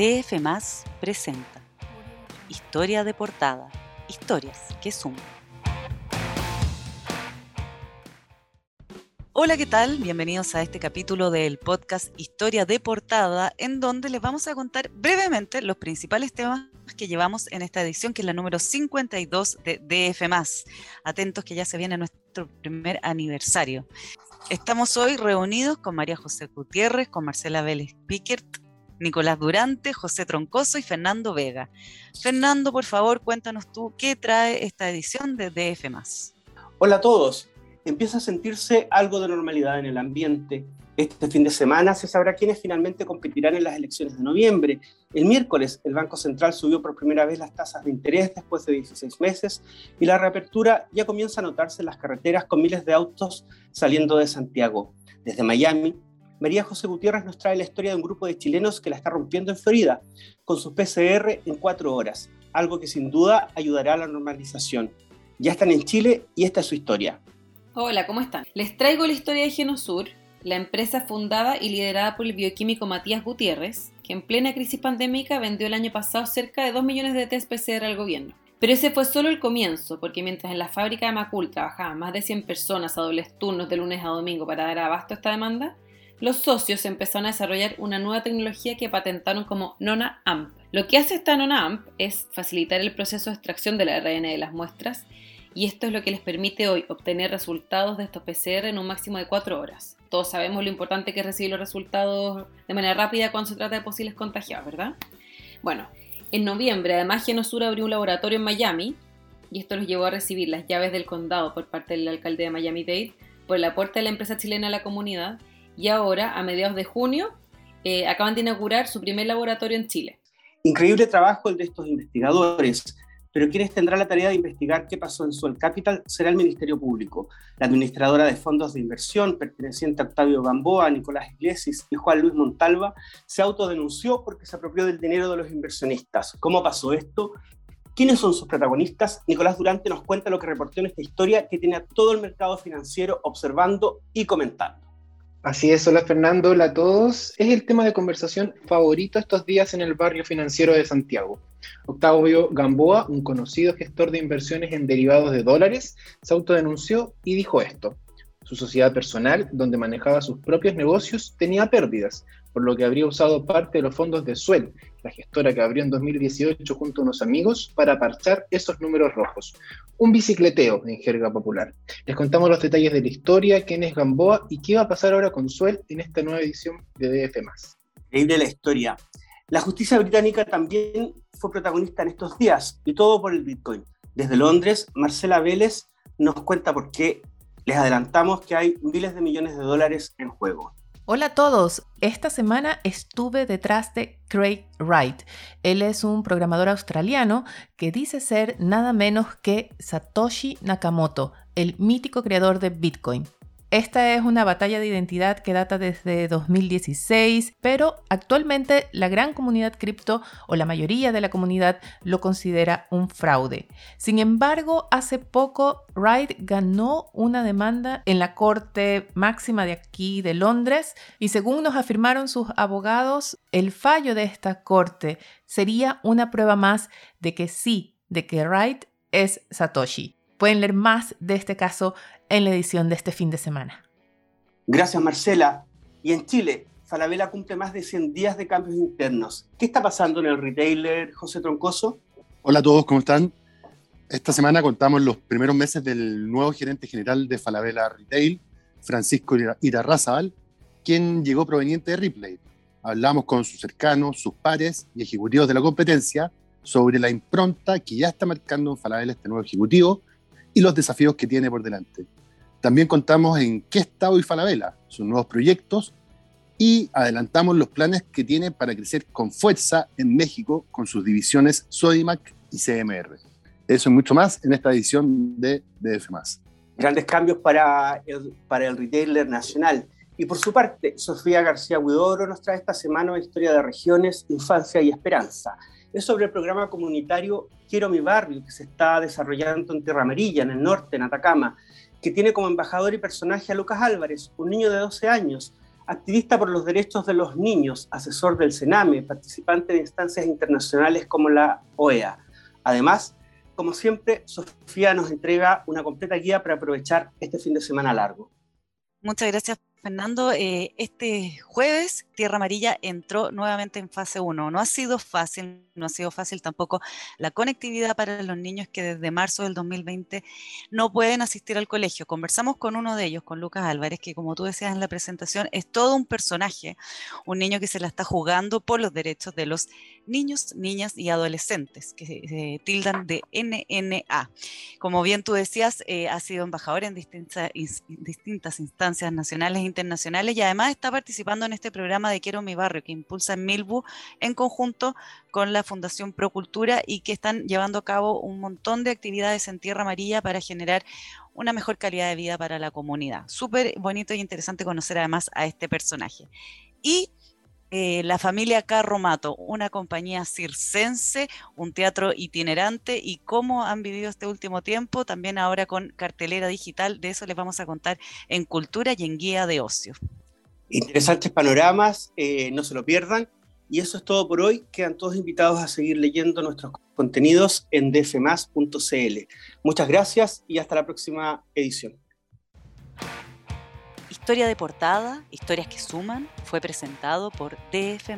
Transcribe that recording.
DF Más presenta Historia de portada, historias que suman. Hola, ¿qué tal? Bienvenidos a este capítulo del podcast Historia de portada, en donde les vamos a contar brevemente los principales temas que llevamos en esta edición, que es la número 52 de DF. Atentos que ya se viene nuestro primer aniversario. Estamos hoy reunidos con María José Gutiérrez, con Marcela Vélez Pickert, Nicolás Durante, José Troncoso y Fernando Vega. Fernando, por favor, cuéntanos tú qué trae esta edición de DF. Hola a todos. Empieza a sentirse algo de normalidad en el ambiente. Este fin de semana se sabrá quiénes finalmente competirán en las elecciones de noviembre. El miércoles, el Banco Central subió por primera vez las tasas de interés después de 16 meses y la reapertura ya comienza a notarse en las carreteras con miles de autos saliendo de Santiago. Desde Miami, María José Gutiérrez nos trae la historia de un grupo de chilenos que la está rompiendo en Florida, con sus PCR en cuatro horas, algo que sin duda ayudará a la normalización. Ya están en Chile y esta es su historia. Hola, ¿cómo están? Les traigo la historia de Genosur, la empresa fundada y liderada por el bioquímico Matías Gutiérrez, que en plena crisis pandémica vendió el año pasado cerca de 2 millones de test PCR al gobierno. Pero ese fue solo el comienzo, porque mientras en la fábrica de Macul trabajaban más de 100 personas a dobles turnos de lunes a domingo para dar abasto a esta demanda, los socios empezaron a desarrollar una nueva tecnología que patentaron como Nona AMP. Lo que hace esta Nona AMP es facilitar el proceso de extracción del ARN de las muestras y esto es lo que les permite hoy obtener resultados de estos PCR en un máximo de 4 horas. Todos sabemos lo importante que es recibir los resultados de manera rápida cuando se trata de posibles contagiados, ¿verdad? Bueno, en noviembre además Genosur abrió un laboratorio en Miami y esto los llevó a recibir las llaves del condado por parte del alcalde de Miami-Dade por la puerta de la empresa chilena a la comunidad y ahora, a mediados de junio, eh, acaban de inaugurar su primer laboratorio en Chile. Increíble trabajo el de estos investigadores, pero quienes tendrá la tarea de investigar qué pasó en Suel Capital será el Ministerio Público. La administradora de fondos de inversión, perteneciente a Octavio Gamboa, Nicolás Iglesias y Juan Luis Montalva, se autodenunció porque se apropió del dinero de los inversionistas. ¿Cómo pasó esto? ¿Quiénes son sus protagonistas? Nicolás Durante nos cuenta lo que reportó en esta historia que tiene a todo el mercado financiero observando y comentando. Así es, hola Fernando, hola a todos. Es el tema de conversación favorito estos días en el barrio financiero de Santiago. Octavio Gamboa, un conocido gestor de inversiones en derivados de dólares, se autodenunció y dijo esto. Su sociedad personal, donde manejaba sus propios negocios, tenía pérdidas, por lo que habría usado parte de los fondos de Suel, la gestora que abrió en 2018 junto a unos amigos, para parchar esos números rojos. Un bicicleteo en jerga popular. Les contamos los detalles de la historia, quién es Gamboa y qué va a pasar ahora con Suel en esta nueva edición de DF. Increíble la historia. La justicia británica también fue protagonista en estos días y todo por el Bitcoin. Desde Londres, Marcela Vélez nos cuenta por qué les adelantamos que hay miles de millones de dólares en juego. Hola a todos, esta semana estuve detrás de Craig Wright. Él es un programador australiano que dice ser nada menos que Satoshi Nakamoto, el mítico creador de Bitcoin. Esta es una batalla de identidad que data desde 2016, pero actualmente la gran comunidad cripto o la mayoría de la comunidad lo considera un fraude. Sin embargo, hace poco Wright ganó una demanda en la Corte Máxima de aquí de Londres y según nos afirmaron sus abogados, el fallo de esta corte sería una prueba más de que sí, de que Wright es Satoshi. Pueden leer más de este caso en la edición de este fin de semana. Gracias, Marcela. Y en Chile, Falabella cumple más de 100 días de cambios internos. ¿Qué está pasando en el retailer, José Troncoso? Hola a todos, ¿cómo están? Esta semana contamos los primeros meses del nuevo gerente general de Falabella Retail, Francisco Irarrázaval, quien llegó proveniente de Ripley. Hablamos con sus cercanos, sus pares y ejecutivos de la competencia sobre la impronta que ya está marcando en Falabella este nuevo ejecutivo y los desafíos que tiene por delante. También contamos en qué está hoy Falabella, sus nuevos proyectos y adelantamos los planes que tiene para crecer con fuerza en México con sus divisiones Sodimac y CMR. Eso y mucho más en esta edición de DF. Grandes cambios para el, para el retailer nacional. Y por su parte, Sofía García Huidoro nos trae esta semana una historia de regiones, infancia y esperanza es sobre el programa comunitario Quiero mi barrio, que se está desarrollando en Tierra Amarilla, en el norte, en Atacama, que tiene como embajador y personaje a Lucas Álvarez, un niño de 12 años, activista por los derechos de los niños, asesor del CENAME, participante de instancias internacionales como la OEA. Además, como siempre, Sofía nos entrega una completa guía para aprovechar este fin de semana largo. Muchas gracias Fernando, eh, este jueves Tierra Amarilla entró nuevamente en fase 1. No ha sido fácil, no ha sido fácil tampoco la conectividad para los niños que desde marzo del 2020 no pueden asistir al colegio. Conversamos con uno de ellos, con Lucas Álvarez, que como tú decías en la presentación, es todo un personaje, un niño que se la está jugando por los derechos de los niños, niñas y adolescentes, que se tildan de NNA. Como bien tú decías, eh, ha sido embajador en distintas, distintas instancias nacionales internacionales y además está participando en este programa de Quiero mi barrio que impulsa en Milbu en conjunto con la Fundación Procultura y que están llevando a cabo un montón de actividades en Tierra Amarilla para generar una mejor calidad de vida para la comunidad. Súper bonito y interesante conocer además a este personaje. Y eh, la familia Carromato, una compañía circense, un teatro itinerante y cómo han vivido este último tiempo, también ahora con cartelera digital, de eso les vamos a contar en Cultura y en Guía de Ocio. Interesantes panoramas, eh, no se lo pierdan. Y eso es todo por hoy. Quedan todos invitados a seguir leyendo nuestros contenidos en dfmas.cl. Muchas gracias y hasta la próxima edición. Historia de portada, historias que suman, fue presentado por DF.